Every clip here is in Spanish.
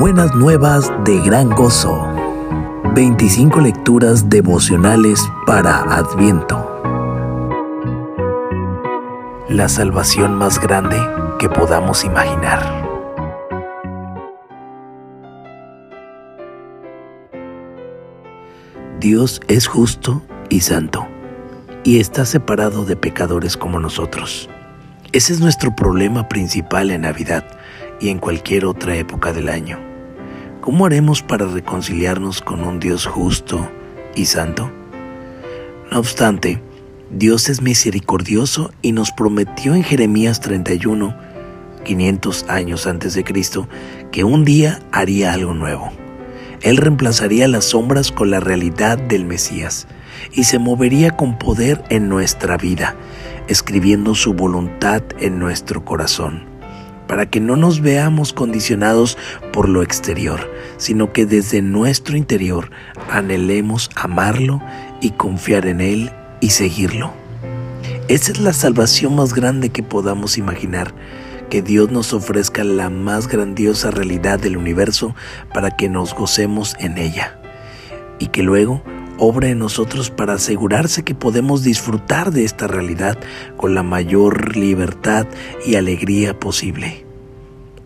Buenas nuevas de gran gozo. 25 lecturas devocionales para Adviento. La salvación más grande que podamos imaginar. Dios es justo y santo y está separado de pecadores como nosotros. Ese es nuestro problema principal en Navidad y en cualquier otra época del año. ¿Cómo haremos para reconciliarnos con un Dios justo y santo? No obstante, Dios es misericordioso y nos prometió en Jeremías 31, 500 años antes de Cristo, que un día haría algo nuevo. Él reemplazaría las sombras con la realidad del Mesías y se movería con poder en nuestra vida, escribiendo su voluntad en nuestro corazón, para que no nos veamos condicionados por lo exterior, sino que desde nuestro interior anhelemos amarlo y confiar en Él y seguirlo. Esa es la salvación más grande que podamos imaginar, que Dios nos ofrezca la más grandiosa realidad del universo para que nos gocemos en ella y que luego obra en nosotros para asegurarse que podemos disfrutar de esta realidad con la mayor libertad y alegría posible.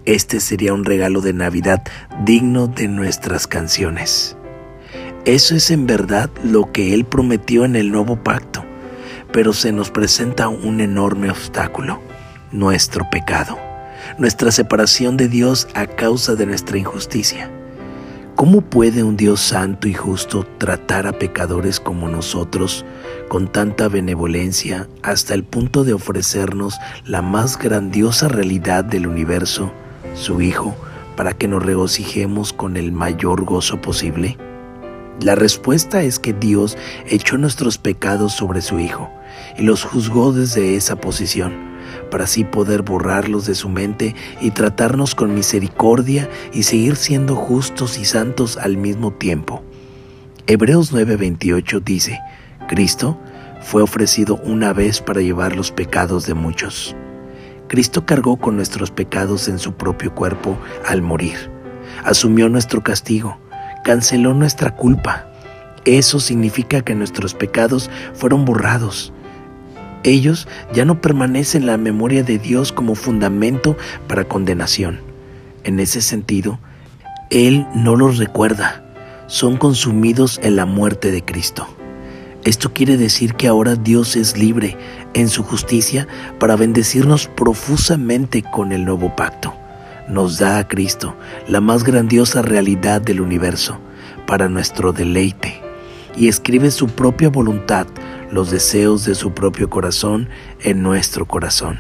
Este sería un regalo de Navidad digno de nuestras canciones. Eso es en verdad lo que Él prometió en el nuevo pacto, pero se nos presenta un enorme obstáculo, nuestro pecado, nuestra separación de Dios a causa de nuestra injusticia. ¿Cómo puede un Dios santo y justo tratar a pecadores como nosotros con tanta benevolencia hasta el punto de ofrecernos la más grandiosa realidad del universo, su Hijo, para que nos regocijemos con el mayor gozo posible? La respuesta es que Dios echó nuestros pecados sobre su Hijo y los juzgó desde esa posición para así poder borrarlos de su mente y tratarnos con misericordia y seguir siendo justos y santos al mismo tiempo. Hebreos 9:28 dice, Cristo fue ofrecido una vez para llevar los pecados de muchos. Cristo cargó con nuestros pecados en su propio cuerpo al morir. Asumió nuestro castigo, canceló nuestra culpa. Eso significa que nuestros pecados fueron borrados ellos ya no permanecen en la memoria de Dios como fundamento para condenación. En ese sentido, Él no los recuerda, son consumidos en la muerte de Cristo. Esto quiere decir que ahora Dios es libre en su justicia para bendecirnos profusamente con el nuevo pacto. Nos da a Cristo la más grandiosa realidad del universo para nuestro deleite y escribe su propia voluntad los deseos de su propio corazón en nuestro corazón,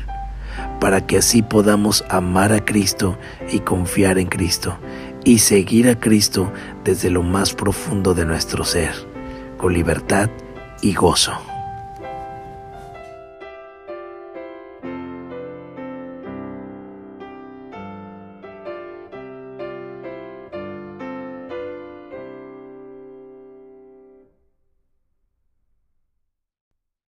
para que así podamos amar a Cristo y confiar en Cristo y seguir a Cristo desde lo más profundo de nuestro ser, con libertad y gozo.